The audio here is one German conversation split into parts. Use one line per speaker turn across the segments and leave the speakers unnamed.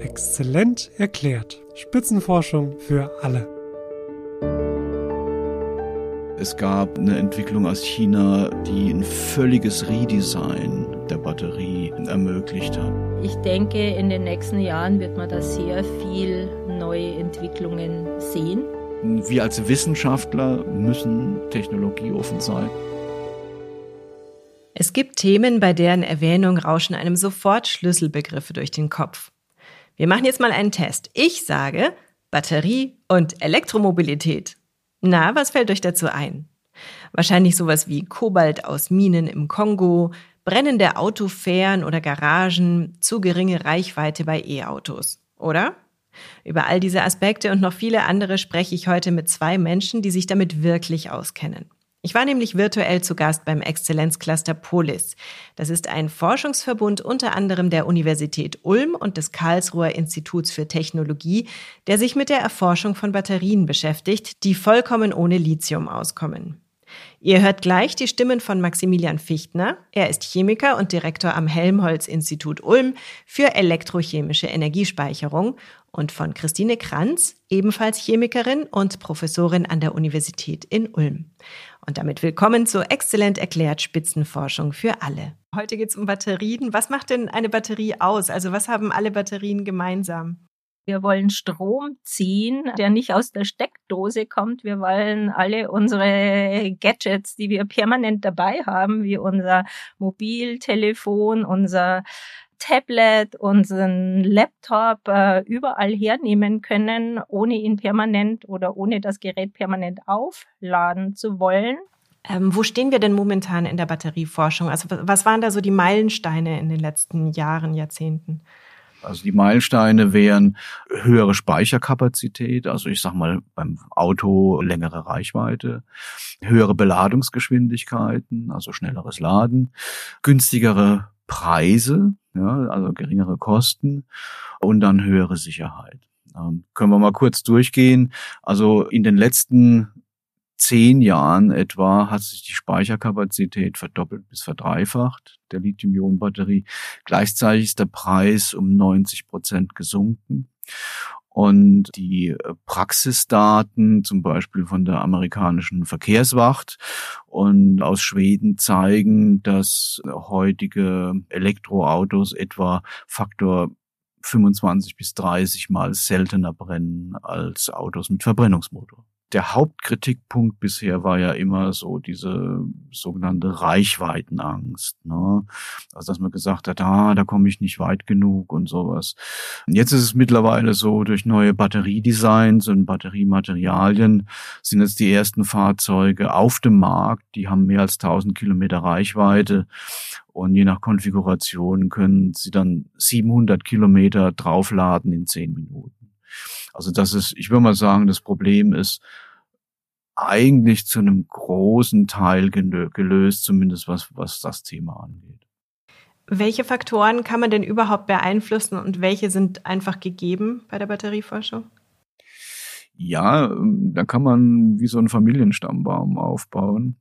Exzellent erklärt. Spitzenforschung für alle.
Es gab eine Entwicklung aus China, die ein völliges Redesign der Batterie ermöglicht hat.
Ich denke, in den nächsten Jahren wird man da sehr viel neue Entwicklungen sehen.
Wir als Wissenschaftler müssen technologieoffen sein.
Es gibt Themen, bei deren Erwähnung rauschen einem sofort Schlüsselbegriffe durch den Kopf. Wir machen jetzt mal einen Test. Ich sage Batterie und Elektromobilität. Na, was fällt euch dazu ein? Wahrscheinlich sowas wie Kobalt aus Minen im Kongo, brennende Autofähren oder Garagen, zu geringe Reichweite bei E-Autos, oder? Über all diese Aspekte und noch viele andere spreche ich heute mit zwei Menschen, die sich damit wirklich auskennen. Ich war nämlich virtuell zu Gast beim Exzellenzcluster Polis. Das ist ein Forschungsverbund unter anderem der Universität Ulm und des Karlsruher Instituts für Technologie, der sich mit der Erforschung von Batterien beschäftigt, die vollkommen ohne Lithium auskommen. Ihr hört gleich die Stimmen von Maximilian Fichtner. Er ist Chemiker und Direktor am Helmholtz-Institut Ulm für elektrochemische Energiespeicherung und von Christine Kranz, ebenfalls Chemikerin und Professorin an der Universität in Ulm. Und damit willkommen zur exzellent erklärt Spitzenforschung für alle. Heute geht es um Batterien. Was macht denn eine Batterie aus? Also was haben alle Batterien gemeinsam?
Wir wollen Strom ziehen, der nicht aus der Steckdose kommt. Wir wollen alle unsere Gadgets, die wir permanent dabei haben, wie unser Mobiltelefon, unser Tablet, unseren Laptop äh, überall hernehmen können, ohne ihn permanent oder ohne das Gerät permanent aufladen zu wollen.
Ähm, wo stehen wir denn momentan in der Batterieforschung? Also was waren da so die Meilensteine in den letzten Jahren, Jahrzehnten?
Also die Meilensteine wären höhere Speicherkapazität, also ich sag mal beim Auto längere Reichweite, höhere Beladungsgeschwindigkeiten, also schnelleres Laden, günstigere Preise, ja, also geringere Kosten und dann höhere Sicherheit. Ähm, können wir mal kurz durchgehen. Also in den letzten zehn Jahren etwa hat sich die Speicherkapazität verdoppelt bis verdreifacht der Lithium-Ionen-Batterie. Gleichzeitig ist der Preis um 90 Prozent gesunken. Und die äh, Praxisdaten, zum Beispiel von der amerikanischen Verkehrswacht und aus Schweden zeigen, dass heutige Elektroautos etwa Faktor 25 bis 30 mal seltener brennen als Autos mit Verbrennungsmotor der Hauptkritikpunkt bisher war ja immer so diese sogenannte Reichweitenangst. Ne? Also dass man gesagt hat, ah, da komme ich nicht weit genug und sowas. Jetzt ist es mittlerweile so, durch neue Batteriedesigns und Batteriematerialien sind jetzt die ersten Fahrzeuge auf dem Markt, die haben mehr als 1000 Kilometer Reichweite und je nach Konfiguration können sie dann 700 Kilometer draufladen in 10 Minuten. Also das ist, ich würde mal sagen, das Problem ist eigentlich zu einem großen Teil gelöst, zumindest was, was das Thema angeht.
Welche Faktoren kann man denn überhaupt beeinflussen und welche sind einfach gegeben bei der Batterieforschung?
Ja, ähm, da kann man wie so einen Familienstammbaum aufbauen.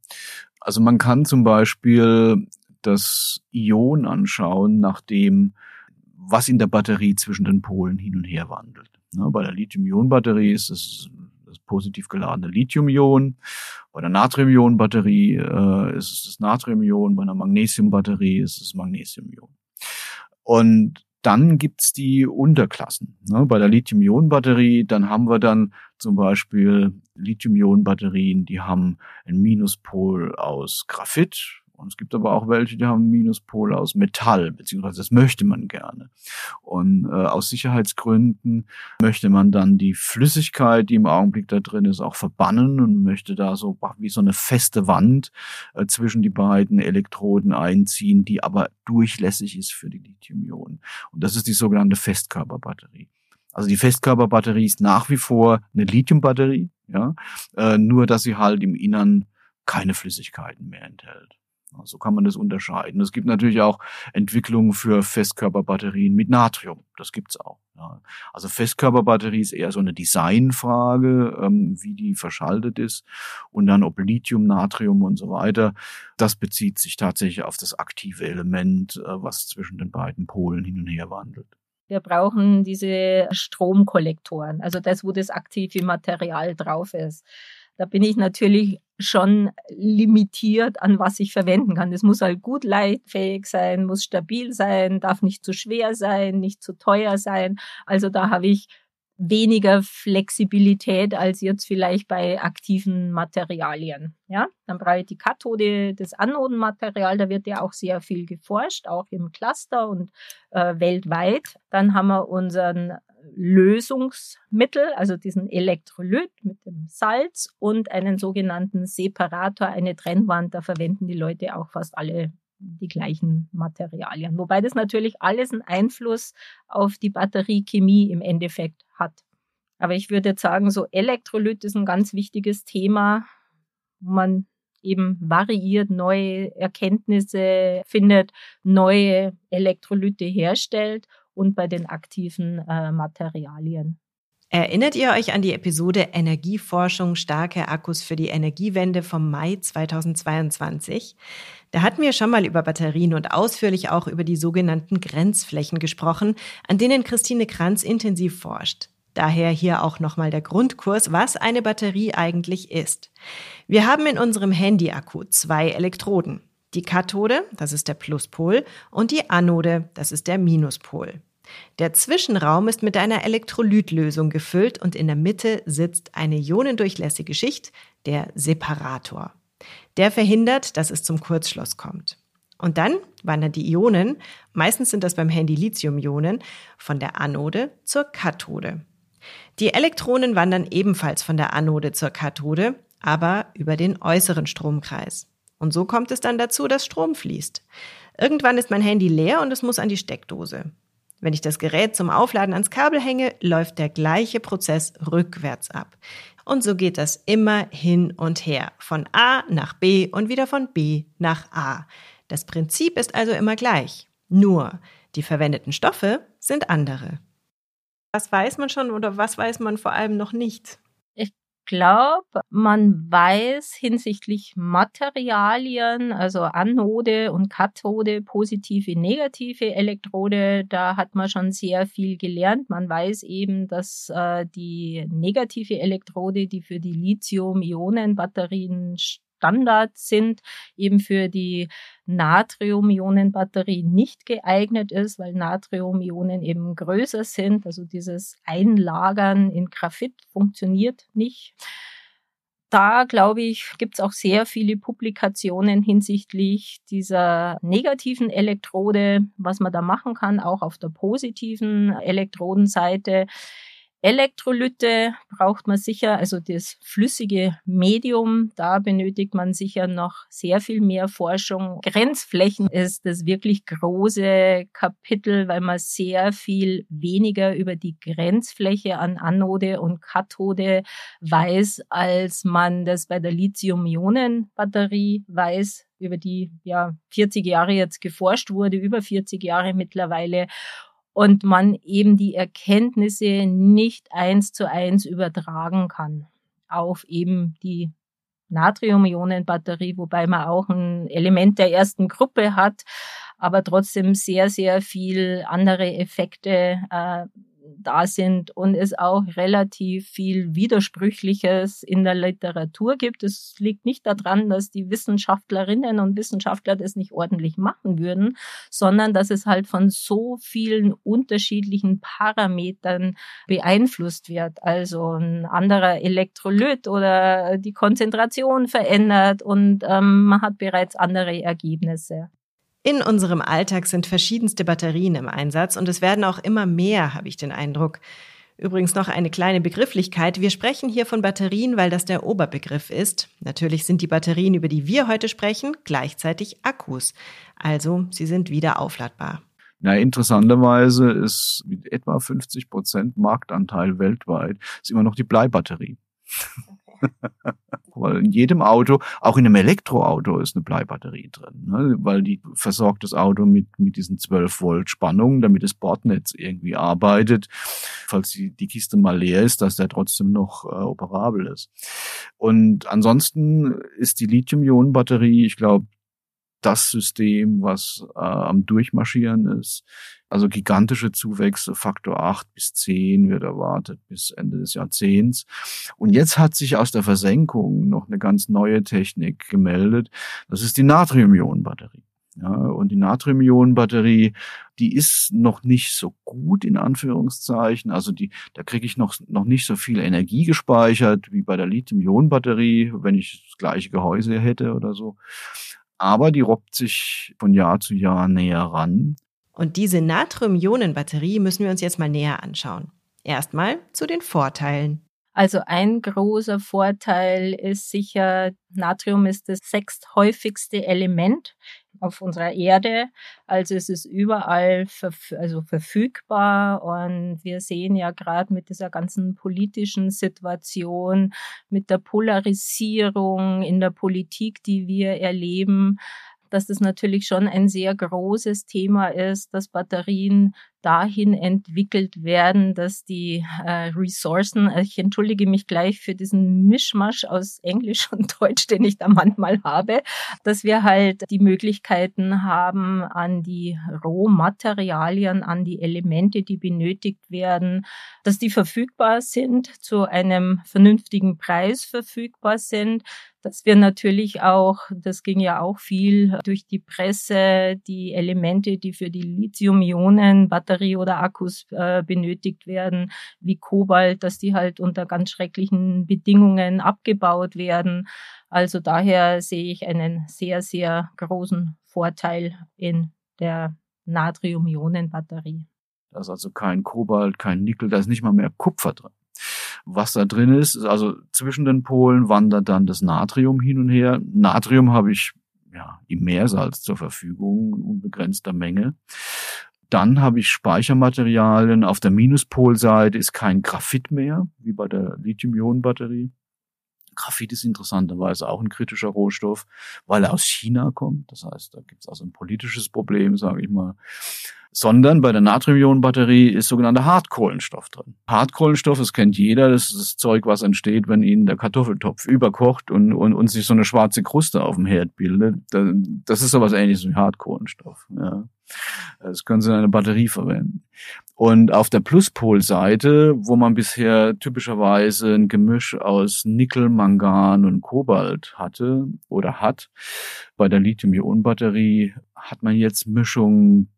Also man kann zum Beispiel das Ion anschauen, nach dem, was in der Batterie zwischen den Polen hin und her wandelt. Ne, bei der Lithium-Ionen-Batterie ist es das positiv geladene Lithium-Ion. Bei der Natrium-Ionen-Batterie äh, ist es das Natrium-Ion. Bei einer Magnesium-Batterie ist es Magnesium-Ion. Und dann gibt's die Unterklassen. Ne? Bei der Lithium-Ionen-Batterie, dann haben wir dann zum Beispiel Lithium-Ionen-Batterien, die haben einen Minuspol aus Graphit, und es gibt aber auch welche, die haben Minuspole aus Metall, beziehungsweise das möchte man gerne. Und äh, aus Sicherheitsgründen möchte man dann die Flüssigkeit, die im Augenblick da drin ist, auch verbannen und möchte da so wie so eine feste Wand äh, zwischen die beiden Elektroden einziehen, die aber durchlässig ist für die Lithium-Ionen. Und das ist die sogenannte Festkörperbatterie. Also die Festkörperbatterie ist nach wie vor eine Lithiumbatterie, ja, äh, nur dass sie halt im Innern keine Flüssigkeiten mehr enthält. So kann man das unterscheiden. Es gibt natürlich auch Entwicklungen für Festkörperbatterien mit Natrium. Das gibt's auch. Ja. Also Festkörperbatterie ist eher so eine Designfrage, ähm, wie die verschaltet ist. Und dann ob Lithium, Natrium und so weiter. Das bezieht sich tatsächlich auf das aktive Element, äh, was zwischen den beiden Polen hin und her wandelt.
Wir brauchen diese Stromkollektoren, also das, wo das aktive Material drauf ist. Da bin ich natürlich schon limitiert an was ich verwenden kann. Das muss halt gut leitfähig sein, muss stabil sein, darf nicht zu schwer sein, nicht zu teuer sein. Also da habe ich weniger Flexibilität als jetzt vielleicht bei aktiven Materialien. Ja, dann brauche ich die Kathode, das Anodenmaterial, da wird ja auch sehr viel geforscht, auch im Cluster und äh, weltweit. Dann haben wir unseren Lösungsmittel, also diesen Elektrolyt mit dem Salz und einen sogenannten Separator, eine Trennwand. Da verwenden die Leute auch fast alle die gleichen Materialien. Wobei das natürlich alles einen Einfluss auf die Batteriechemie im Endeffekt hat. Aber ich würde jetzt sagen, so Elektrolyt ist ein ganz wichtiges Thema, wo man eben variiert, neue Erkenntnisse findet, neue Elektrolyte herstellt und bei den aktiven äh, Materialien.
Erinnert ihr euch an die Episode Energieforschung starke Akkus für die Energiewende vom Mai 2022? Da hatten wir schon mal über Batterien und ausführlich auch über die sogenannten Grenzflächen gesprochen, an denen Christine Kranz intensiv forscht. Daher hier auch nochmal der Grundkurs, was eine Batterie eigentlich ist. Wir haben in unserem Handy-Akku zwei Elektroden. Die Kathode, das ist der Pluspol, und die Anode, das ist der Minuspol. Der Zwischenraum ist mit einer Elektrolytlösung gefüllt und in der Mitte sitzt eine ionendurchlässige Schicht, der Separator. Der verhindert, dass es zum Kurzschluss kommt. Und dann wandern die Ionen, meistens sind das beim Handy Lithium-Ionen, von der Anode zur Kathode. Die Elektronen wandern ebenfalls von der Anode zur Kathode, aber über den äußeren Stromkreis. Und so kommt es dann dazu, dass Strom fließt. Irgendwann ist mein Handy leer und es muss an die Steckdose. Wenn ich das Gerät zum Aufladen ans Kabel hänge, läuft der gleiche Prozess rückwärts ab. Und so geht das immer hin und her, von A nach B und wieder von B nach A. Das Prinzip ist also immer gleich. Nur die verwendeten Stoffe sind andere. Was weiß man schon oder was weiß man vor allem noch nicht?
Glaube, man weiß hinsichtlich Materialien, also Anode und Kathode, positive, negative Elektrode, da hat man schon sehr viel gelernt. Man weiß eben, dass äh, die negative Elektrode, die für die Lithium-Ionen-Batterien Standard sind, eben für die Natrium-Ionen-Batterie nicht geeignet ist, weil Natrium-Ionen eben größer sind. Also dieses Einlagern in Graphit funktioniert nicht. Da, glaube ich, gibt es auch sehr viele Publikationen hinsichtlich dieser negativen Elektrode, was man da machen kann, auch auf der positiven Elektrodenseite. Elektrolyte braucht man sicher, also das flüssige Medium, da benötigt man sicher noch sehr viel mehr Forschung. Grenzflächen ist das wirklich große Kapitel, weil man sehr viel weniger über die Grenzfläche an Anode und Kathode weiß, als man das bei der Lithium-Ionen-Batterie weiß über die ja 40 Jahre jetzt geforscht wurde, über 40 Jahre mittlerweile und man eben die Erkenntnisse nicht eins zu eins übertragen kann auf eben die Natrium-Ionen-Batterie, wobei man auch ein Element der ersten Gruppe hat, aber trotzdem sehr, sehr viel andere Effekte äh, da sind und es auch relativ viel Widersprüchliches in der Literatur gibt. Es liegt nicht daran, dass die Wissenschaftlerinnen und Wissenschaftler das nicht ordentlich machen würden, sondern dass es halt von so vielen unterschiedlichen Parametern beeinflusst wird. Also ein anderer Elektrolyt oder die Konzentration verändert und ähm, man hat bereits andere Ergebnisse.
In unserem Alltag sind verschiedenste Batterien im Einsatz und es werden auch immer mehr, habe ich den Eindruck. Übrigens noch eine kleine Begrifflichkeit. Wir sprechen hier von Batterien, weil das der Oberbegriff ist. Natürlich sind die Batterien, über die wir heute sprechen, gleichzeitig Akkus. Also sie sind wieder aufladbar.
Na, interessanterweise ist mit etwa 50 Prozent Marktanteil weltweit ist immer noch die Bleibatterie. weil in jedem Auto, auch in einem Elektroauto ist eine Bleibatterie drin, ne? weil die versorgt das Auto mit, mit diesen 12 Volt Spannungen, damit das Bordnetz irgendwie arbeitet, falls die, die Kiste mal leer ist, dass der trotzdem noch äh, operabel ist. Und ansonsten ist die Lithium-Ionen-Batterie, ich glaube, das System, was äh, am Durchmarschieren ist. Also gigantische Zuwächse, Faktor 8 bis 10 wird erwartet bis Ende des Jahrzehnts. Und jetzt hat sich aus der Versenkung noch eine ganz neue Technik gemeldet. Das ist die Natrium-Ionen-Batterie. Ja, und die Natrium-Ionen-Batterie, die ist noch nicht so gut in Anführungszeichen. Also die, da kriege ich noch, noch nicht so viel Energie gespeichert wie bei der Lithium-Ionen-Batterie, wenn ich das gleiche Gehäuse hätte oder so. Aber die robbt sich von Jahr zu Jahr näher ran.
Und diese Natrium-Ionen-Batterie müssen wir uns jetzt mal näher anschauen. Erstmal zu den Vorteilen.
Also ein großer Vorteil ist sicher, Natrium ist das sechsthäufigste Element auf unserer Erde. Also es ist überall verf also verfügbar und wir sehen ja gerade mit dieser ganzen politischen Situation, mit der Polarisierung in der Politik, die wir erleben, dass das natürlich schon ein sehr großes Thema ist, dass Batterien dahin entwickelt werden, dass die äh, Ressourcen, äh, ich entschuldige mich gleich für diesen Mischmasch aus Englisch und Deutsch, den ich da manchmal habe, dass wir halt die Möglichkeiten haben, an die Rohmaterialien, an die Elemente, die benötigt werden, dass die verfügbar sind, zu einem vernünftigen Preis verfügbar sind, dass wir natürlich auch, das ging ja auch viel durch die Presse, die Elemente, die für die Lithium-Ionen-Batterie oder Akkus äh, benötigt werden, wie Kobalt, dass die halt unter ganz schrecklichen Bedingungen abgebaut werden. Also daher sehe ich einen sehr, sehr großen Vorteil in der Natrium-Ionen-Batterie.
Da ist also kein Kobalt, kein Nickel, da ist nicht mal mehr Kupfer drin was da drin ist. Also zwischen den Polen wandert dann das Natrium hin und her. Natrium habe ich ja im Meersalz zur Verfügung, unbegrenzter Menge. Dann habe ich Speichermaterialien. Auf der Minuspolseite ist kein Graphit mehr, wie bei der Lithium-Ionen-Batterie. Graphit ist interessanterweise auch ein kritischer Rohstoff, weil er aus China kommt. Das heißt, da gibt es also ein politisches Problem, sage ich mal sondern bei der Natrium-Ionen-Batterie ist sogenannter Hartkohlenstoff drin. Hartkohlenstoff, das kennt jeder, das ist das Zeug, was entsteht, wenn Ihnen der Kartoffeltopf überkocht und, und, und sich so eine schwarze Kruste auf dem Herd bildet. Das ist sowas ähnliches wie Hartkohlenstoff. Ja. Das können Sie in einer Batterie verwenden. Und auf der Pluspolseite, wo man bisher typischerweise ein Gemisch aus Nickel, Mangan und Kobalt hatte oder hat, bei der Lithium-Ionen-Batterie hat man jetzt Mischungen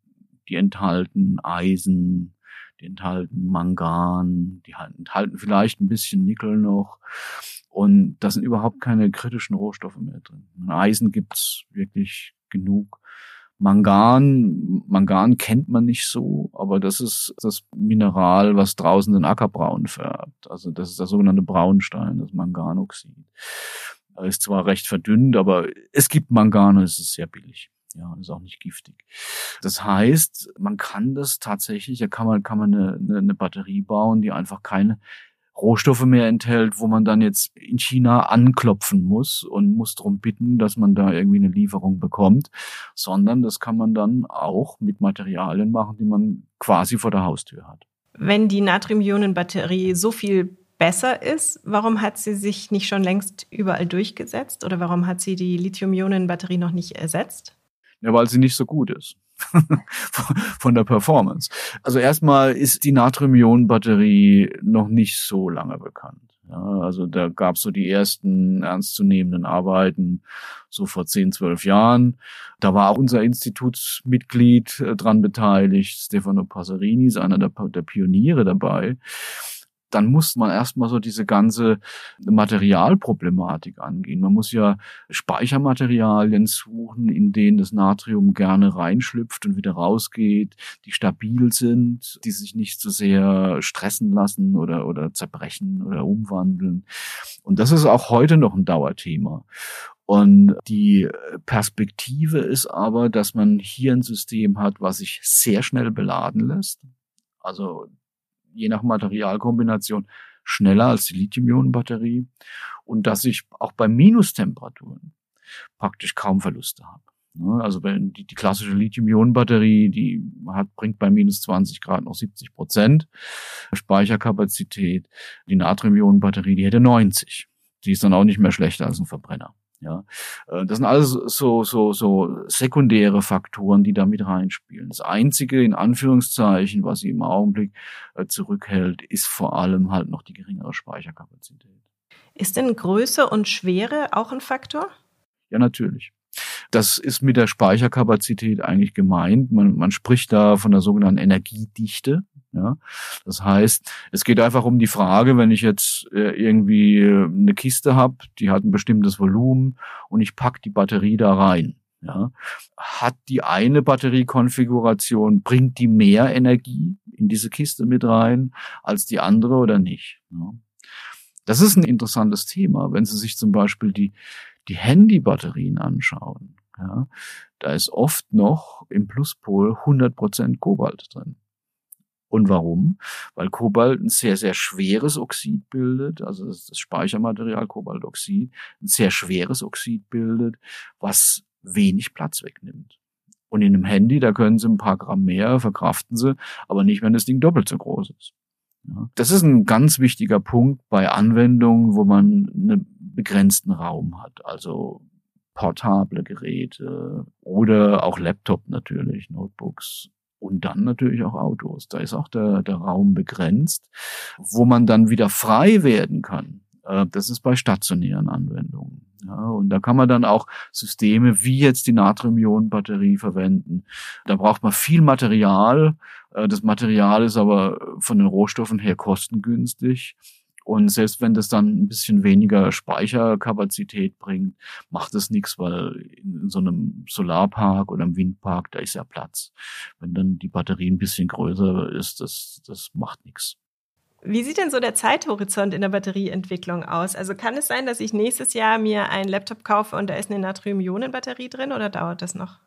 die enthalten Eisen, die enthalten Mangan, die enthalten vielleicht ein bisschen Nickel noch. Und da sind überhaupt keine kritischen Rohstoffe mehr drin. Eisen gibt's wirklich genug. Mangan, Mangan kennt man nicht so, aber das ist das Mineral, was draußen den Acker braun färbt. Also das ist der sogenannte Braunstein, das Manganoxid. Er ist zwar recht verdünnt, aber es gibt Mangan und es ist sehr billig. Ja, ist auch nicht giftig. Das heißt, man kann das tatsächlich, da kann man, kann man eine, eine Batterie bauen, die einfach keine Rohstoffe mehr enthält, wo man dann jetzt in China anklopfen muss und muss darum bitten, dass man da irgendwie eine Lieferung bekommt, sondern das kann man dann auch mit Materialien machen, die man quasi vor der Haustür hat.
Wenn die Natrium-Ionen-Batterie so viel besser ist, warum hat sie sich nicht schon längst überall durchgesetzt oder warum hat sie die Lithium-Ionen-Batterie noch nicht ersetzt?
Ja, weil sie nicht so gut ist. von der Performance. Also erstmal ist die Natrium-Ionen-Batterie noch nicht so lange bekannt. Ja, also da gab es so die ersten ernstzunehmenden Arbeiten so vor 10, 12 Jahren. Da war auch unser Institutsmitglied äh, dran beteiligt, Stefano Passerini ist einer der, der Pioniere dabei dann muss man erstmal so diese ganze Materialproblematik angehen. Man muss ja Speichermaterialien suchen, in denen das Natrium gerne reinschlüpft und wieder rausgeht, die stabil sind, die sich nicht so sehr stressen lassen oder, oder zerbrechen oder umwandeln. Und das ist auch heute noch ein Dauerthema. Und die Perspektive ist aber, dass man hier ein System hat, was sich sehr schnell beladen lässt. Also je nach Materialkombination schneller als die Lithium-Ionen-Batterie und dass ich auch bei Minustemperaturen praktisch kaum Verluste habe. Ne, also wenn die, die klassische Lithium-Ionen-Batterie, die hat, bringt bei minus 20 Grad noch 70 Prozent Speicherkapazität. Die Natrium-Ionen-Batterie, die hätte 90. Die ist dann auch nicht mehr schlechter als ein Verbrenner. Ja, äh, das sind alles so, so, so sekundäre Faktoren, die da mit reinspielen. Das einzige, in Anführungszeichen, was sie im Augenblick äh, zurückhält, ist vor allem halt noch die geringere Speicherkapazität.
Ist denn Größe und Schwere auch ein Faktor?
Ja, natürlich. Das ist mit der Speicherkapazität eigentlich gemeint. Man, man spricht da von der sogenannten Energiedichte. Ja, das heißt, es geht einfach um die Frage, wenn ich jetzt äh, irgendwie äh, eine Kiste habe, die hat ein bestimmtes Volumen und ich pack die Batterie da rein. Ja, hat die eine Batteriekonfiguration, bringt die mehr Energie in diese Kiste mit rein als die andere oder nicht? Ja. Das ist ein interessantes Thema, wenn Sie sich zum Beispiel die, die Handybatterien anschauen. Ja, da ist oft noch im Pluspol 100% Kobalt drin. Und warum? Weil Kobalt ein sehr, sehr schweres Oxid bildet, also das, Speichermaterial Kobaltoxid, ein sehr schweres Oxid bildet, was wenig Platz wegnimmt. Und in einem Handy, da können sie ein paar Gramm mehr, verkraften sie, aber nicht, wenn das Ding doppelt so groß ist. Ja, das ist ein ganz wichtiger Punkt bei Anwendungen, wo man einen begrenzten Raum hat, also portable Geräte oder auch Laptop natürlich, Notebooks und dann natürlich auch Autos. Da ist auch der, der Raum begrenzt, wo man dann wieder frei werden kann. Äh, das ist bei stationären Anwendungen. Ja, und da kann man dann auch Systeme wie jetzt die Natrium-Ionen-Batterie verwenden. Da braucht man viel Material. Äh, das Material ist aber von den Rohstoffen her kostengünstig. Und selbst wenn das dann ein bisschen weniger Speicherkapazität bringt, macht es nichts, weil in so einem Solarpark oder einem Windpark, da ist ja Platz. Wenn dann die Batterie ein bisschen größer ist, das, das macht nichts.
Wie sieht denn so der Zeithorizont in der Batterieentwicklung aus? Also kann es sein, dass ich nächstes Jahr mir einen Laptop kaufe und da ist eine Natrium-Ionen-Batterie drin oder dauert das noch?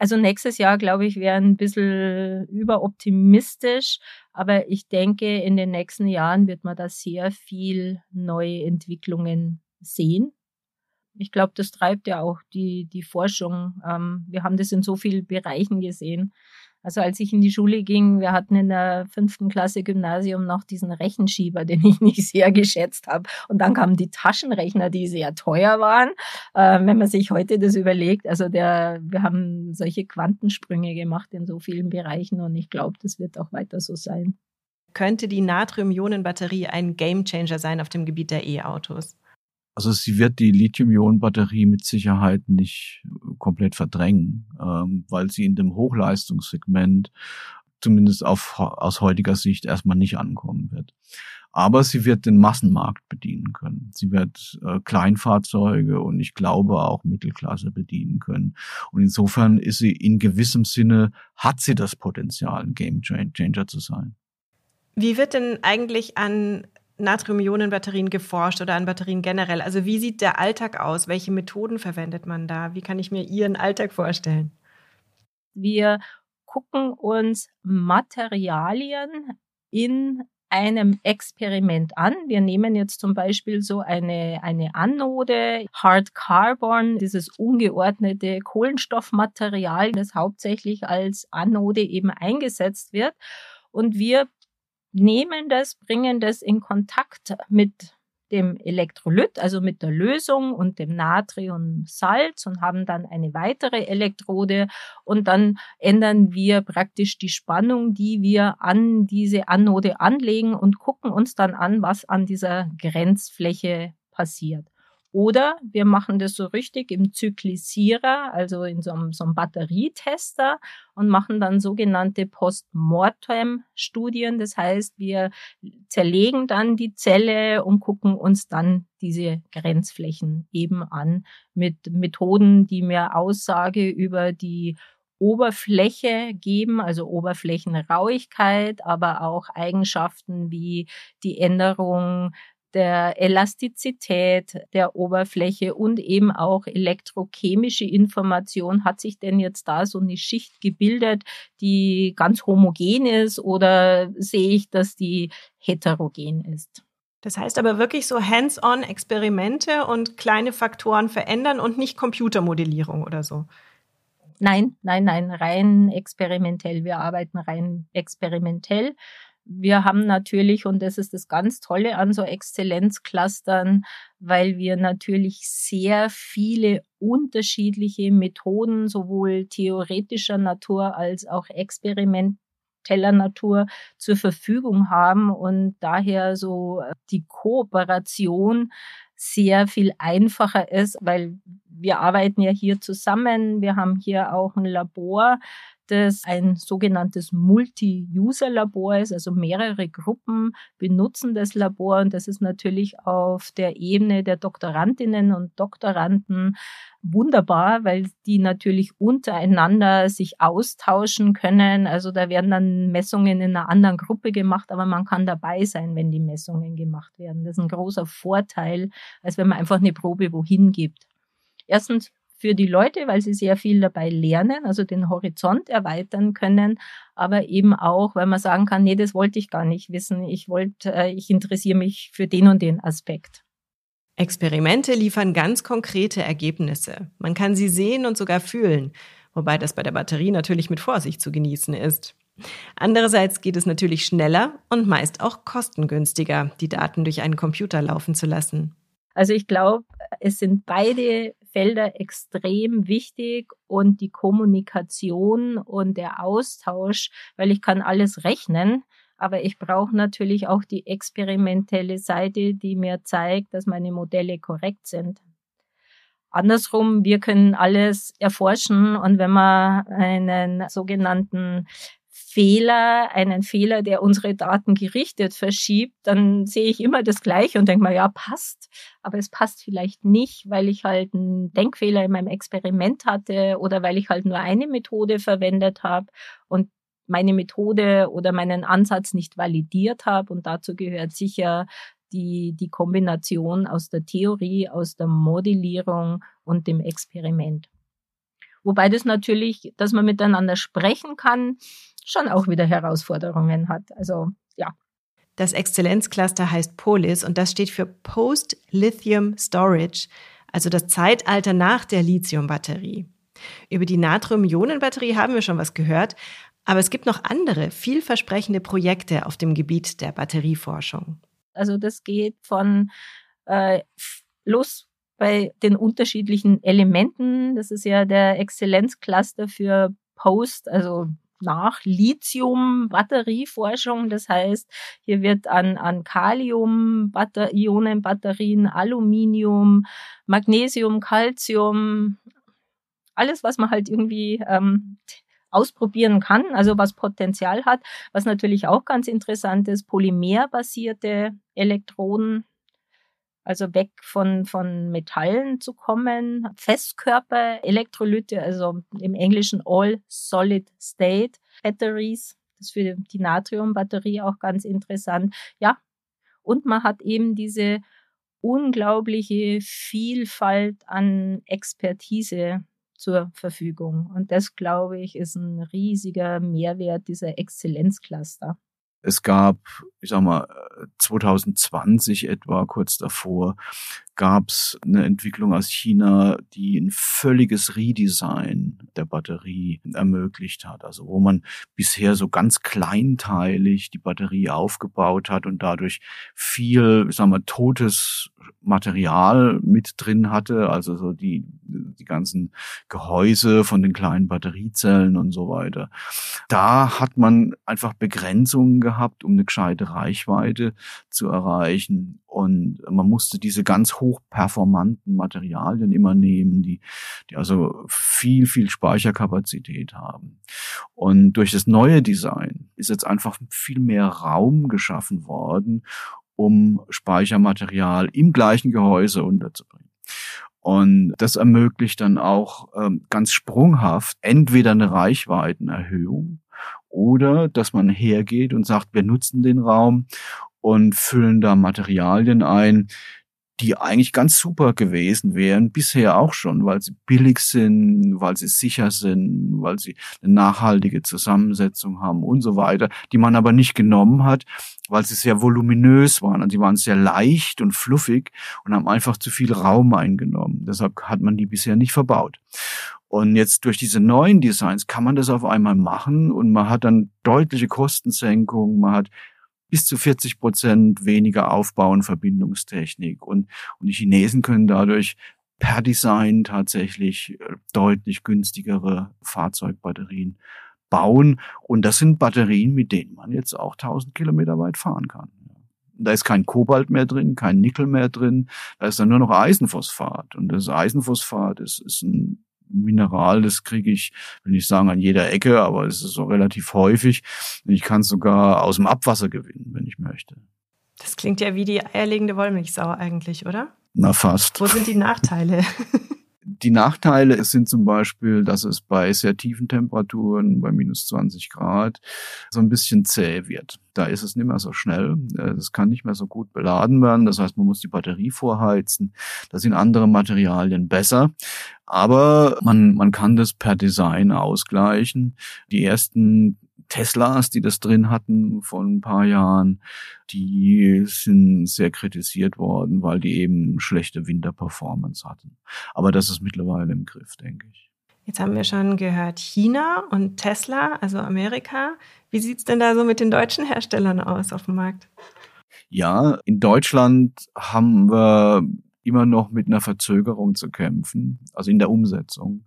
Also nächstes Jahr, glaube ich, wäre ein bisschen überoptimistisch. Aber ich denke, in den nächsten Jahren wird man da sehr viel neue Entwicklungen sehen. Ich glaube, das treibt ja auch die, die Forschung. Ähm, wir haben das in so vielen Bereichen gesehen. Also als ich in die Schule ging, wir hatten in der fünften Klasse Gymnasium noch diesen Rechenschieber, den ich nicht sehr geschätzt habe. Und dann kamen die Taschenrechner, die sehr teuer waren. Äh, wenn man sich heute das überlegt, also der, wir haben solche Quantensprünge gemacht in so vielen Bereichen und ich glaube, das wird auch weiter so sein.
Könnte die Natrium-Ionen-Batterie ein Gamechanger sein auf dem Gebiet der E-Autos?
Also sie wird die Lithium-Ionen-Batterie mit Sicherheit nicht komplett verdrängen, ähm, weil sie in dem Hochleistungssegment zumindest auf, aus heutiger Sicht erstmal nicht ankommen wird. Aber sie wird den Massenmarkt bedienen können. Sie wird äh, Kleinfahrzeuge und ich glaube auch Mittelklasse bedienen können. Und insofern ist sie in gewissem Sinne, hat sie das Potenzial, ein Game Changer zu sein.
Wie wird denn eigentlich an Natrium-Ionen-Batterien geforscht oder an Batterien generell? Also wie sieht der Alltag aus? Welche Methoden verwendet man da? Wie kann ich mir Ihren Alltag vorstellen?
Wir gucken uns Materialien in einem Experiment an. Wir nehmen jetzt zum Beispiel so eine, eine Anode, Hard Carbon, dieses ungeordnete Kohlenstoffmaterial, das hauptsächlich als Anode eben eingesetzt wird. Und wir nehmen das, bringen das in Kontakt mit dem Elektrolyt, also mit der Lösung und dem Natriumsalz und haben dann eine weitere Elektrode und dann ändern wir praktisch die Spannung, die wir an diese Anode anlegen und gucken uns dann an, was an dieser Grenzfläche passiert. Oder wir machen das so richtig im Zyklisierer, also in so einem, so einem Batterietester und machen dann sogenannte Postmortem-Studien. Das heißt, wir zerlegen dann die Zelle und gucken uns dann diese Grenzflächen eben an mit Methoden, die mehr Aussage über die Oberfläche geben, also Oberflächenrauigkeit, aber auch Eigenschaften wie die Änderung der Elastizität der Oberfläche und eben auch elektrochemische Information. Hat sich denn jetzt da so eine Schicht gebildet, die ganz homogen ist oder sehe ich, dass die heterogen ist?
Das heißt aber wirklich so hands-on Experimente und kleine Faktoren verändern und nicht Computermodellierung oder so.
Nein, nein, nein, rein experimentell. Wir arbeiten rein experimentell wir haben natürlich, und das ist das ganz Tolle an so Exzellenzclustern, weil wir natürlich sehr viele unterschiedliche Methoden, sowohl theoretischer Natur als auch experimenteller Natur zur Verfügung haben und daher so die Kooperation sehr viel einfacher ist, weil wir arbeiten ja hier zusammen. Wir haben hier auch ein Labor, das ein sogenanntes Multi-User-Labor ist, also mehrere Gruppen benutzen das Labor und das ist natürlich auf der Ebene der Doktorandinnen und Doktoranden wunderbar, weil die natürlich untereinander sich austauschen können. Also da werden dann Messungen in einer anderen Gruppe gemacht, aber man kann dabei sein, wenn die Messungen gemacht werden. Das ist ein großer Vorteil, als wenn man einfach eine Probe wohin gibt. Erstens für die Leute, weil sie sehr viel dabei lernen, also den Horizont erweitern können, aber eben auch, weil man sagen kann, nee, das wollte ich gar nicht wissen. Ich wollte, äh, ich interessiere mich für den und den Aspekt.
Experimente liefern ganz konkrete Ergebnisse. Man kann sie sehen und sogar fühlen, wobei das bei der Batterie natürlich mit Vorsicht zu genießen ist. Andererseits geht es natürlich schneller und meist auch kostengünstiger, die Daten durch einen Computer laufen zu lassen.
Also ich glaube, es sind beide Felder extrem wichtig und die Kommunikation und der Austausch, weil ich kann alles rechnen, aber ich brauche natürlich auch die experimentelle Seite, die mir zeigt, dass meine Modelle korrekt sind. Andersrum, wir können alles erforschen und wenn man einen sogenannten Fehler, einen Fehler, der unsere Daten gerichtet verschiebt, dann sehe ich immer das Gleiche und denke mal, ja, passt. Aber es passt vielleicht nicht, weil ich halt einen Denkfehler in meinem Experiment hatte oder weil ich halt nur eine Methode verwendet habe und meine Methode oder meinen Ansatz nicht validiert habe. Und dazu gehört sicher die, die Kombination aus der Theorie, aus der Modellierung und dem Experiment. Wobei das natürlich, dass man miteinander sprechen kann, schon auch wieder Herausforderungen hat. Also ja.
Das Exzellenzcluster heißt POLIS und das steht für Post-Lithium Storage, also das Zeitalter nach der Lithiumbatterie. Über die Natrium-Ionen-Batterie haben wir schon was gehört, aber es gibt noch andere vielversprechende Projekte auf dem Gebiet der Batterieforschung.
Also das geht von äh, los bei den unterschiedlichen Elementen. Das ist ja der Exzellenzcluster für Post, also nach Lithium-Batterieforschung. Das heißt, hier wird an, an Kalium-Ionen-Batterien, Aluminium, Magnesium, Calcium, alles, was man halt irgendwie ähm, ausprobieren kann, also was Potenzial hat. Was natürlich auch ganz interessant ist, polymerbasierte Elektroden also weg von, von Metallen zu kommen. Festkörper, Elektrolyte, also im Englischen All Solid State Batteries. Das ist für die Natriumbatterie auch ganz interessant. Ja, und man hat eben diese unglaubliche Vielfalt an Expertise zur Verfügung. Und das, glaube ich, ist ein riesiger Mehrwert dieser Exzellenzcluster.
Es gab, ich sag mal, 2020 etwa, kurz davor, gab es eine Entwicklung aus China, die ein völliges Redesign der Batterie ermöglicht hat. Also wo man bisher so ganz kleinteilig die Batterie aufgebaut hat und dadurch viel, ich sag mal, totes Material mit drin hatte, also so die, die ganzen Gehäuse von den kleinen Batteriezellen und so weiter. Da hat man einfach Begrenzungen gehabt, um eine gescheite Reichweite zu erreichen. Und man musste diese ganz hochperformanten Materialien immer nehmen, die, die also viel, viel Speicherkapazität haben. Und durch das neue Design ist jetzt einfach viel mehr Raum geschaffen worden, um Speichermaterial im gleichen Gehäuse unterzubringen. Und das ermöglicht dann auch ähm, ganz sprunghaft entweder eine Reichweitenerhöhung oder dass man hergeht und sagt, wir nutzen den Raum und füllen da Materialien ein, die eigentlich ganz super gewesen wären, bisher auch schon, weil sie billig sind, weil sie sicher sind, weil sie eine nachhaltige Zusammensetzung haben und so weiter, die man aber nicht genommen hat, weil sie sehr voluminös waren. Also sie waren sehr leicht und fluffig und haben einfach zu viel Raum eingenommen. Deshalb hat man die bisher nicht verbaut. Und jetzt durch diese neuen Designs kann man das auf einmal machen und man hat dann deutliche Kostensenkungen, man hat bis zu 40 Prozent weniger Aufbau und Verbindungstechnik. Und, und die Chinesen können dadurch per Design tatsächlich äh, deutlich günstigere Fahrzeugbatterien bauen. Und das sind Batterien, mit denen man jetzt auch 1000 Kilometer weit fahren kann. Da ist kein Kobalt mehr drin, kein Nickel mehr drin, da ist dann nur noch Eisenphosphat. Und das Eisenphosphat ist, ist ein Mineral, das kriege ich, will nicht sagen an jeder Ecke, aber es ist so relativ häufig. Ich kann es sogar aus dem Abwasser gewinnen, wenn ich möchte.
Das klingt ja wie die eierlegende Wollmilchsau eigentlich, oder?
Na fast.
Wo sind die Nachteile?
Die Nachteile sind zum Beispiel, dass es bei sehr tiefen Temperaturen, bei minus 20 Grad, so ein bisschen zäh wird. Da ist es nicht mehr so schnell. Es kann nicht mehr so gut beladen werden. Das heißt, man muss die Batterie vorheizen. Da sind andere Materialien besser. Aber man, man kann das per Design ausgleichen. Die ersten Teslas, die das drin hatten vor ein paar Jahren, die sind sehr kritisiert worden, weil die eben schlechte Winterperformance hatten. Aber das ist mittlerweile im Griff, denke ich.
Jetzt haben wir schon gehört China und Tesla, also Amerika. Wie sieht's denn da so mit den deutschen Herstellern aus auf dem Markt?
Ja, in Deutschland haben wir immer noch mit einer Verzögerung zu kämpfen, also in der Umsetzung,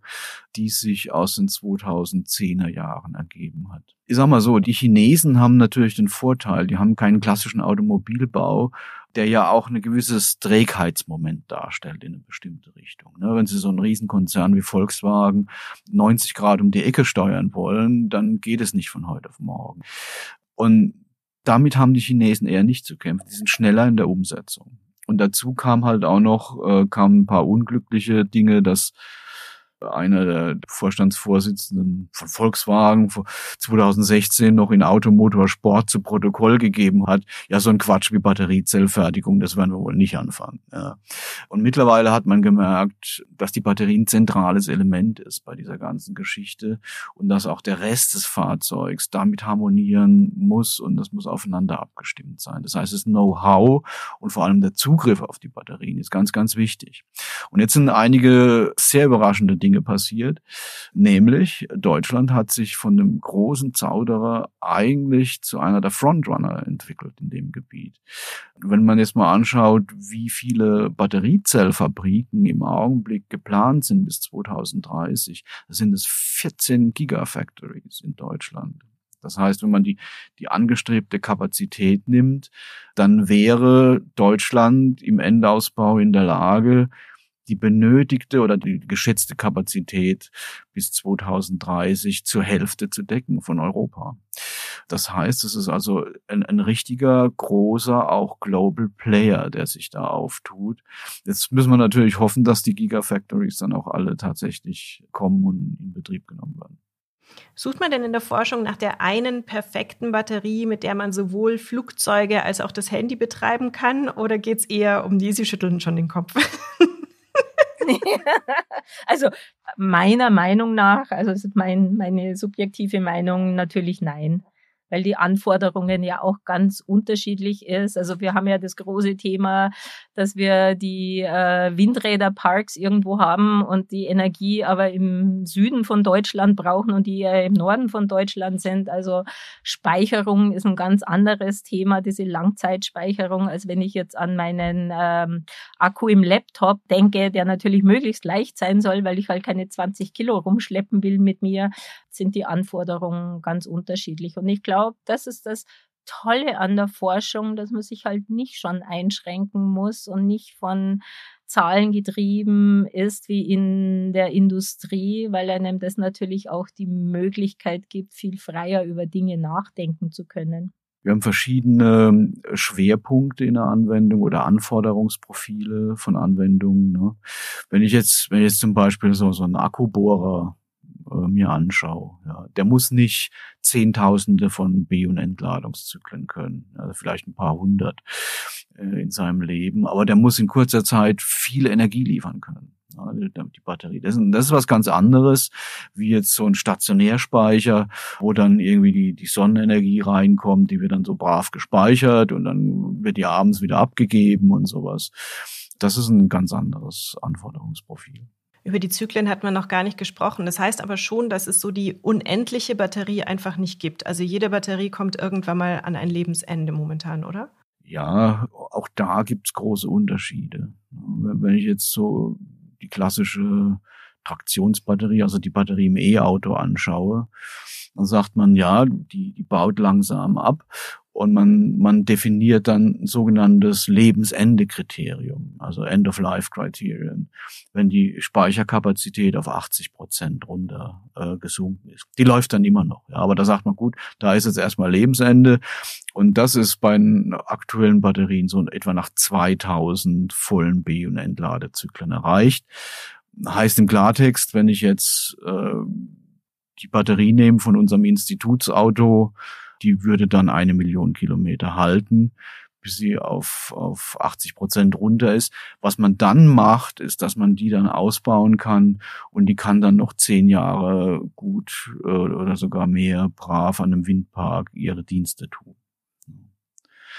die sich aus den 2010er Jahren ergeben hat. Ich sag mal so, die Chinesen haben natürlich den Vorteil, die haben keinen klassischen Automobilbau, der ja auch ein gewisses Trägheitsmoment darstellt in eine bestimmte Richtung. Ne, wenn Sie so einen Riesenkonzern wie Volkswagen 90 Grad um die Ecke steuern wollen, dann geht es nicht von heute auf morgen. Und damit haben die Chinesen eher nicht zu kämpfen. Die sind schneller in der Umsetzung. Und dazu kam halt auch noch, äh, kamen ein paar unglückliche Dinge, dass einer der Vorstandsvorsitzenden von Volkswagen 2016 noch in Automotorsport zu Protokoll gegeben hat, ja, so ein Quatsch wie Batteriezellfertigung, das werden wir wohl nicht anfangen. Ja. Und mittlerweile hat man gemerkt, dass die Batterie ein zentrales Element ist bei dieser ganzen Geschichte und dass auch der Rest des Fahrzeugs damit harmonieren muss und das muss aufeinander abgestimmt sein. Das heißt, das Know-how und vor allem der Zugriff auf die Batterien ist ganz, ganz wichtig. Und jetzt sind einige sehr überraschende Dinge Dinge passiert. Nämlich Deutschland hat sich von einem großen Zauderer eigentlich zu einer der Frontrunner entwickelt in dem Gebiet. Wenn man jetzt mal anschaut, wie viele Batteriezellfabriken im Augenblick geplant sind bis 2030, sind es 14 Gigafactories in Deutschland. Das heißt, wenn man die, die angestrebte Kapazität nimmt, dann wäre Deutschland im Endausbau in der Lage, die benötigte oder die geschätzte Kapazität bis 2030 zur Hälfte zu decken von Europa. Das heißt, es ist also ein, ein richtiger, großer, auch Global Player, der sich da auftut. Jetzt müssen wir natürlich hoffen, dass die Gigafactories dann auch alle tatsächlich kommen und in Betrieb genommen werden.
Sucht man denn in der Forschung nach der einen perfekten Batterie, mit der man sowohl Flugzeuge als auch das Handy betreiben kann? Oder geht es eher um die, Sie schütteln schon den Kopf?
also meiner Meinung nach, also das ist mein, meine subjektive Meinung, natürlich nein weil die Anforderungen ja auch ganz unterschiedlich ist. Also wir haben ja das große Thema, dass wir die äh, Windräderparks irgendwo haben und die Energie aber im Süden von Deutschland brauchen und die ja im Norden von Deutschland sind. Also Speicherung ist ein ganz anderes Thema, diese Langzeitspeicherung, als wenn ich jetzt an meinen ähm, Akku im Laptop denke, der natürlich möglichst leicht sein soll, weil ich halt keine 20 Kilo rumschleppen will mit mir, sind die Anforderungen ganz unterschiedlich. Und ich glaube, das ist das Tolle an der Forschung, dass man sich halt nicht schon einschränken muss und nicht von Zahlen getrieben ist wie in der Industrie, weil einem das natürlich auch die Möglichkeit gibt, viel freier über Dinge nachdenken zu können.
Wir haben verschiedene ähm, Schwerpunkte in der Anwendung oder Anforderungsprofile von Anwendungen. Ne? Wenn ich jetzt, wenn ich jetzt zum Beispiel so, so einen Akkubohrer äh, mir anschaue. Ja, der muss nicht Zehntausende von B- und Entladungszyklen können, also vielleicht ein paar hundert äh, in seinem Leben, aber der muss in kurzer Zeit viel Energie liefern können. Die Batterie. Das ist, das ist was ganz anderes, wie jetzt so ein Stationärspeicher, wo dann irgendwie die, die Sonnenenergie reinkommt, die wird dann so brav gespeichert und dann wird die abends wieder abgegeben und sowas. Das ist ein ganz anderes Anforderungsprofil.
Über die Zyklen hat man noch gar nicht gesprochen. Das heißt aber schon, dass es so die unendliche Batterie einfach nicht gibt. Also jede Batterie kommt irgendwann mal an ein Lebensende momentan, oder?
Ja, auch da gibt's große Unterschiede. Wenn ich jetzt so die klassische Traktionsbatterie, also die Batterie im E-Auto anschaue, dann sagt man, ja, die, die baut langsam ab und man, man definiert dann ein sogenanntes Lebensende-Kriterium, also End-of-Life-Criterion, wenn die Speicherkapazität auf 80 Prozent runter äh, gesunken ist. Die läuft dann immer noch, ja, aber da sagt man, gut, da ist jetzt erstmal Lebensende und das ist bei den aktuellen Batterien so etwa nach 2000 vollen B- und Entladezyklen erreicht. Heißt im Klartext, wenn ich jetzt äh, die Batterie nehme von unserem Institutsauto, die würde dann eine Million Kilometer halten, bis sie auf, auf 80 Prozent runter ist. Was man dann macht, ist, dass man die dann ausbauen kann und die kann dann noch zehn Jahre gut äh, oder sogar mehr brav an einem Windpark ihre Dienste tun.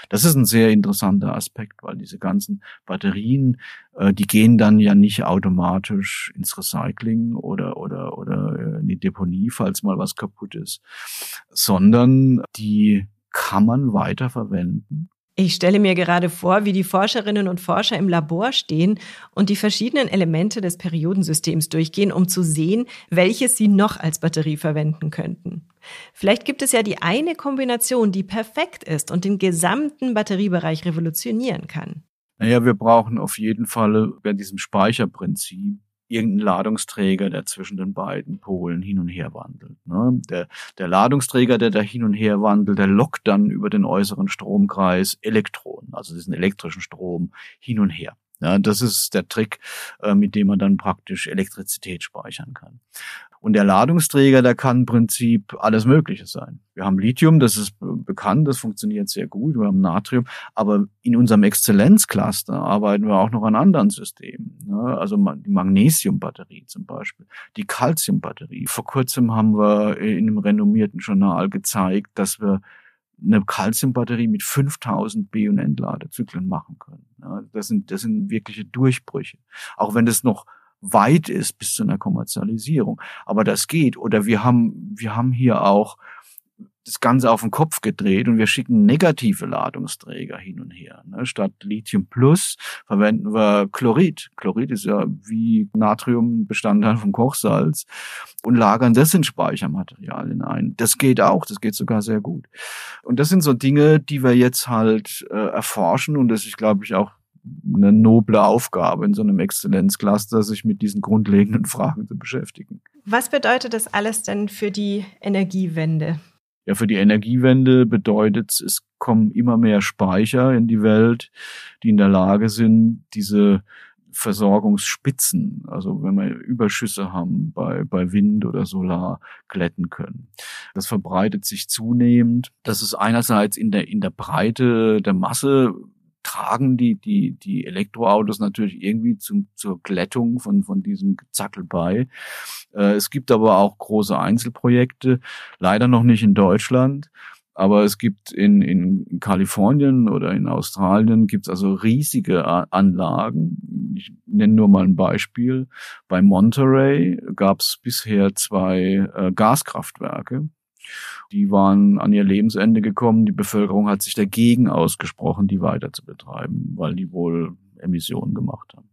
Das ist ein sehr interessanter Aspekt, weil diese ganzen Batterien, äh, die gehen dann ja nicht automatisch ins Recycling oder oder oder äh, in die Deponie, falls mal was kaputt ist, sondern die kann man weiter verwenden
ich stelle mir gerade vor, wie die Forscherinnen und Forscher im Labor stehen und die verschiedenen Elemente des Periodensystems durchgehen, um zu sehen, welches sie noch als Batterie verwenden könnten. Vielleicht gibt es ja die eine Kombination, die perfekt ist und den gesamten Batteriebereich revolutionieren kann.
Naja, wir brauchen auf jeden Fall bei diesem Speicherprinzip irgendein Ladungsträger, der zwischen den beiden Polen hin und her wandelt. Ne? Der, der Ladungsträger, der da hin und her wandelt, der lockt dann über den äußeren Stromkreis Elektronen, also diesen elektrischen Strom, hin und her. Ja, das ist der Trick, äh, mit dem man dann praktisch Elektrizität speichern kann. Und der Ladungsträger, der kann im Prinzip alles Mögliche sein. Wir haben Lithium, das ist bekannt, das funktioniert sehr gut. Wir haben Natrium, aber in unserem Exzellenzcluster arbeiten wir auch noch an anderen Systemen. Ne? Also die Magnesiumbatterie zum Beispiel, die Calciumbatterie. Vor kurzem haben wir in einem renommierten Journal gezeigt, dass wir eine Calciumbatterie mit 5000 B- und Entladezyklen machen können. Das sind, das sind wirkliche Durchbrüche. Auch wenn das noch weit ist bis zu einer Kommerzialisierung. Aber das geht. Oder wir haben, wir haben hier auch das Ganze auf den Kopf gedreht und wir schicken negative Ladungsträger hin und her. Ne? Statt Lithium Plus verwenden wir Chlorid. Chlorid ist ja wie Natrium Bestandteil von Kochsalz und lagern das in Speichermaterialien ein. Das geht auch, das geht sogar sehr gut. Und das sind so Dinge, die wir jetzt halt äh, erforschen und das ist, glaube ich, auch eine noble Aufgabe in so einem Exzellenzcluster, sich mit diesen grundlegenden Fragen zu beschäftigen.
Was bedeutet das alles denn für die Energiewende?
Ja, für die Energiewende bedeutet es, kommen immer mehr Speicher in die Welt, die in der Lage sind, diese Versorgungsspitzen, also wenn wir Überschüsse haben bei, bei Wind oder Solar, glätten können. Das verbreitet sich zunehmend. Das ist einerseits in der, in der Breite der Masse tragen die, die, die Elektroautos natürlich irgendwie zum, zur Glättung von, von diesem Zackel bei. Äh, es gibt aber auch große Einzelprojekte, leider noch nicht in Deutschland. Aber es gibt in, in Kalifornien oder in Australien gibt es also riesige Anlagen. Ich nenne nur mal ein Beispiel. Bei Monterey gab es bisher zwei äh, Gaskraftwerke. Die waren an ihr Lebensende gekommen. Die Bevölkerung hat sich dagegen ausgesprochen, die weiter zu betreiben, weil die wohl Emissionen gemacht haben.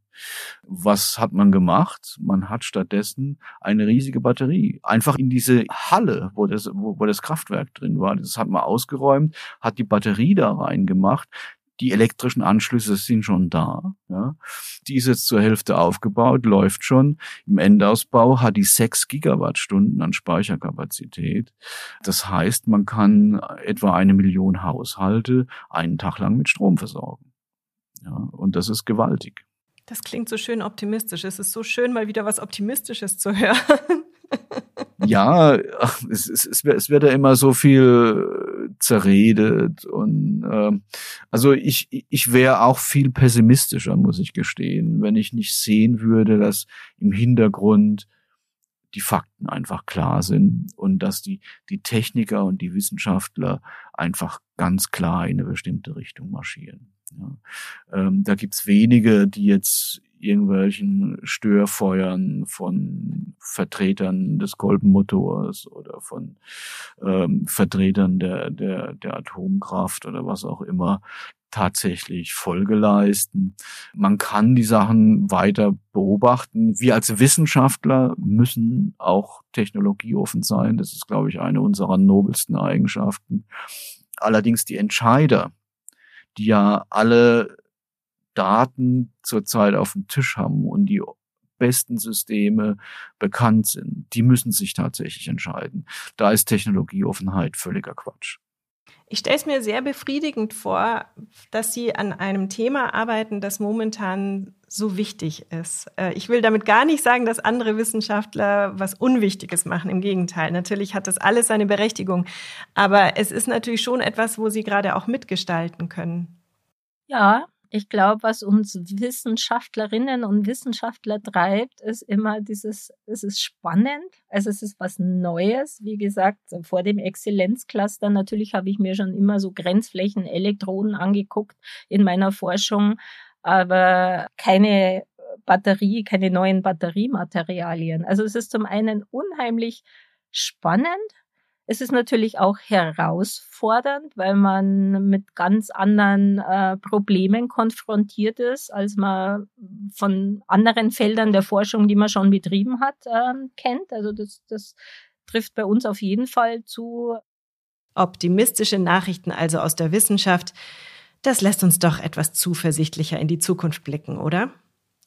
Was hat man gemacht? Man hat stattdessen eine riesige Batterie einfach in diese Halle, wo das, wo, wo das Kraftwerk drin war. Das hat man ausgeräumt, hat die Batterie da reingemacht, die elektrischen Anschlüsse sind schon da. Ja. Die ist jetzt zur Hälfte aufgebaut, läuft schon. Im Endausbau hat die sechs Gigawattstunden an Speicherkapazität. Das heißt, man kann etwa eine Million Haushalte einen Tag lang mit Strom versorgen. Ja, und das ist gewaltig.
Das klingt so schön optimistisch. Es ist so schön, mal wieder was Optimistisches zu hören.
Ja, es, es, es, wird, es wird ja immer so viel zerredet und äh, also ich ich wäre auch viel pessimistischer, muss ich gestehen, wenn ich nicht sehen würde, dass im Hintergrund die Fakten einfach klar sind und dass die die Techniker und die Wissenschaftler einfach ganz klar in eine bestimmte Richtung marschieren. Ja. Ähm, da gibt's wenige, die jetzt irgendwelchen Störfeuern von Vertretern des Kolbenmotors oder von ähm, Vertretern der, der, der Atomkraft oder was auch immer tatsächlich Folge leisten. Man kann die Sachen weiter beobachten. Wir als Wissenschaftler müssen auch technologieoffen sein. Das ist, glaube ich, eine unserer nobelsten Eigenschaften. Allerdings die Entscheider, die ja alle Daten zurzeit auf dem Tisch haben und die besten Systeme bekannt sind, die müssen sich tatsächlich entscheiden. Da ist Technologieoffenheit völliger Quatsch.
Ich stelle es mir sehr befriedigend vor, dass Sie an einem Thema arbeiten, das momentan so wichtig ist. Äh, ich will damit gar nicht sagen, dass andere Wissenschaftler was Unwichtiges machen. Im Gegenteil, natürlich hat das alles seine Berechtigung. Aber es ist natürlich schon etwas, wo Sie gerade auch mitgestalten können.
Ja, ich glaube, was uns Wissenschaftlerinnen und Wissenschaftler treibt, ist immer dieses, es ist spannend, also es ist was Neues. Wie gesagt, vor dem Exzellenzcluster, natürlich habe ich mir schon immer so Grenzflächenelektroden angeguckt in meiner Forschung, aber keine Batterie, keine neuen Batteriematerialien. Also es ist zum einen unheimlich spannend, es ist natürlich auch herausfordernd, weil man mit ganz anderen äh, Problemen konfrontiert ist, als man von anderen Feldern der Forschung, die man schon betrieben hat, äh, kennt. Also das, das trifft bei uns auf jeden Fall zu.
Optimistische Nachrichten also aus der Wissenschaft. Das lässt uns doch etwas zuversichtlicher in die Zukunft blicken, oder?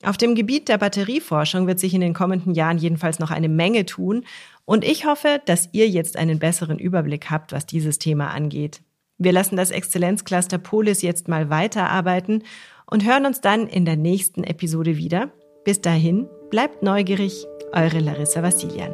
Auf dem Gebiet der Batterieforschung wird sich in den kommenden Jahren jedenfalls noch eine Menge tun und ich hoffe, dass ihr jetzt einen besseren Überblick habt, was dieses Thema angeht. Wir lassen das Exzellenzcluster Polis jetzt mal weiterarbeiten und hören uns dann in der nächsten Episode wieder. Bis dahin, bleibt neugierig, eure Larissa Vassilian.